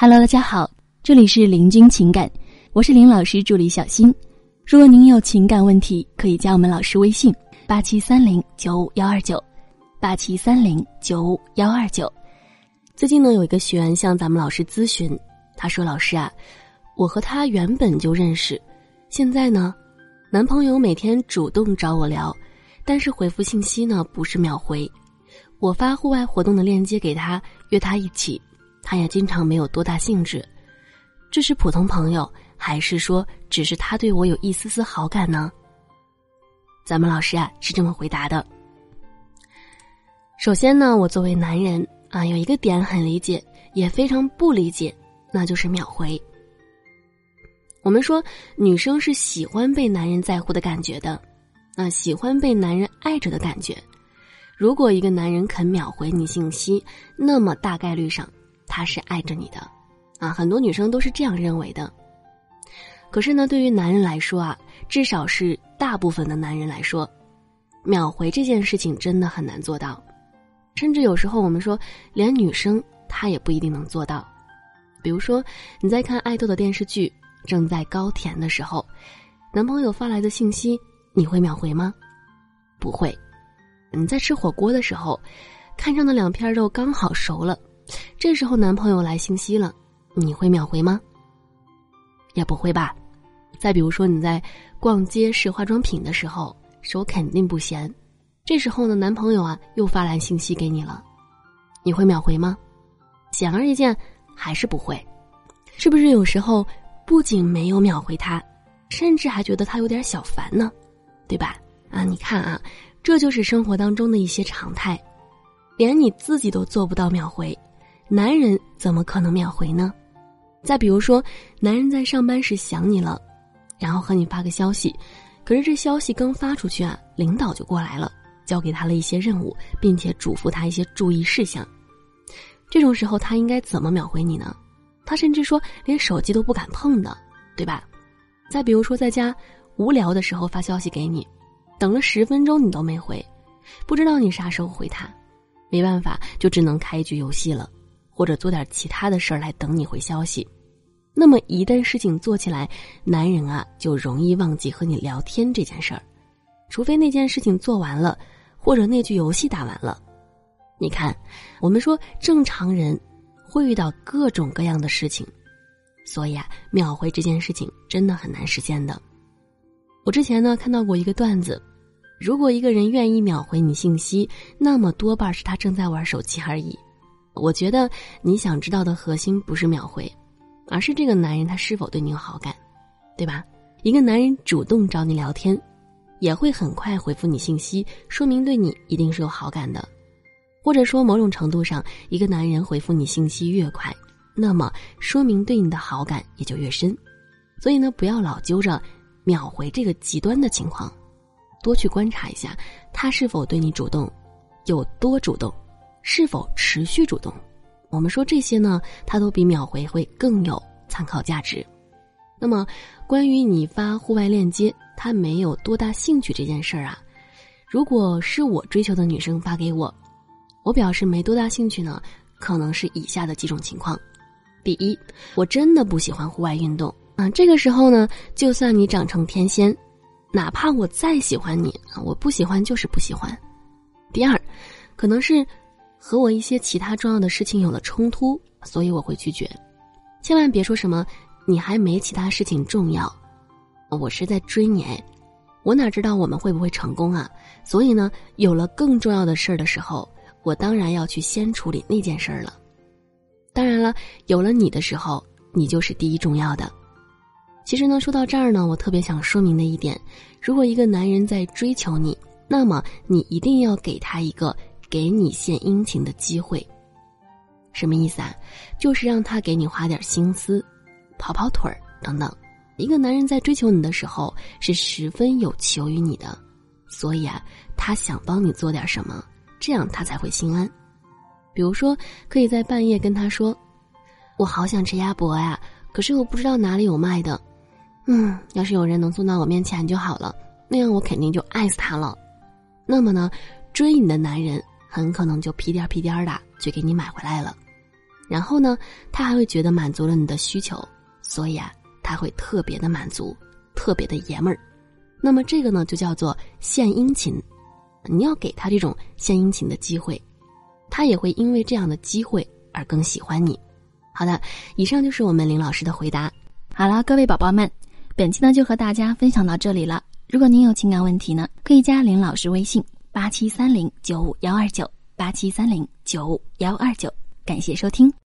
Hello，大家好，这里是林君情感，我是林老师助理小新。如果您有情感问题，可以加我们老师微信：八七三零九五幺二九，八七三零九五幺二九。最近呢，有一个学员向咱们老师咨询，他说：“老师啊，我和他原本就认识，现在呢，男朋友每天主动找我聊，但是回复信息呢不是秒回。我发户外活动的链接给他，约他一起。”他也经常没有多大兴致，这是普通朋友，还是说只是他对我有一丝丝好感呢？咱们老师啊是这么回答的。首先呢，我作为男人啊，有一个点很理解，也非常不理解，那就是秒回。我们说女生是喜欢被男人在乎的感觉的，啊，喜欢被男人爱着的感觉。如果一个男人肯秒回你信息，那么大概率上。他是爱着你的，啊，很多女生都是这样认为的。可是呢，对于男人来说啊，至少是大部分的男人来说，秒回这件事情真的很难做到，甚至有时候我们说，连女生她也不一定能做到。比如说，你在看爱豆的电视剧，正在高甜的时候，男朋友发来的信息，你会秒回吗？不会。你在吃火锅的时候，看上的两片肉刚好熟了。这时候男朋友来信息了，你会秒回吗？也不会吧。再比如说你在逛街试化妆品的时候，手肯定不闲。这时候呢，男朋友啊又发来信息给你了，你会秒回吗？显而易见，还是不会。是不是有时候不仅没有秒回他，甚至还觉得他有点小烦呢？对吧？啊，你看啊，这就是生活当中的一些常态，连你自己都做不到秒回。男人怎么可能秒回呢？再比如说，男人在上班时想你了，然后和你发个消息，可是这消息刚发出去啊，领导就过来了，交给他了一些任务，并且嘱咐他一些注意事项。这种时候他应该怎么秒回你呢？他甚至说连手机都不敢碰的，对吧？再比如说，在家无聊的时候发消息给你，等了十分钟你都没回，不知道你啥时候回他，没办法，就只能开一局游戏了。或者做点其他的事儿来等你回消息，那么一旦事情做起来，男人啊就容易忘记和你聊天这件事儿，除非那件事情做完了，或者那局游戏打完了。你看，我们说正常人会遇到各种各样的事情，所以啊，秒回这件事情真的很难实现的。我之前呢看到过一个段子，如果一个人愿意秒回你信息，那么多半是他正在玩手机而已。我觉得你想知道的核心不是秒回，而是这个男人他是否对你有好感，对吧？一个男人主动找你聊天，也会很快回复你信息，说明对你一定是有好感的。或者说某种程度上，一个男人回复你信息越快，那么说明对你的好感也就越深。所以呢，不要老揪着秒回这个极端的情况，多去观察一下他是否对你主动，有多主动。是否持续主动？我们说这些呢，它都比秒回会更有参考价值。那么，关于你发户外链接，他没有多大兴趣这件事儿啊，如果是我追求的女生发给我，我表示没多大兴趣呢，可能是以下的几种情况：第一，我真的不喜欢户外运动啊，这个时候呢，就算你长成天仙，哪怕我再喜欢你啊，我不喜欢就是不喜欢。第二，可能是。和我一些其他重要的事情有了冲突，所以我会拒绝。千万别说什么你还没其他事情重要，我是在追你，我哪知道我们会不会成功啊？所以呢，有了更重要的事儿的时候，我当然要去先处理那件事儿了。当然了，有了你的时候，你就是第一重要的。其实呢，说到这儿呢，我特别想说明的一点：如果一个男人在追求你，那么你一定要给他一个。给你献殷勤的机会，什么意思啊？就是让他给你花点心思，跑跑腿儿等等。一个男人在追求你的时候是十分有求于你的，所以啊，他想帮你做点什么，这样他才会心安。比如说，可以在半夜跟他说：“我好想吃鸭脖呀，可是我不知道哪里有卖的。嗯，要是有人能送到我面前就好了，那样我肯定就爱死他了。”那么呢，追你的男人。很可能就屁颠屁颠的就给你买回来了。然后呢，他还会觉得满足了你的需求，所以啊，他会特别的满足，特别的爷们儿。那么这个呢，就叫做献殷勤。你要给他这种献殷勤的机会，他也会因为这样的机会而更喜欢你。好的，以上就是我们林老师的回答。好了，各位宝宝们，本期呢就和大家分享到这里了。如果您有情感问题呢，可以加林老师微信八七三零九五幺二九八七三零九五幺二九。感谢收听。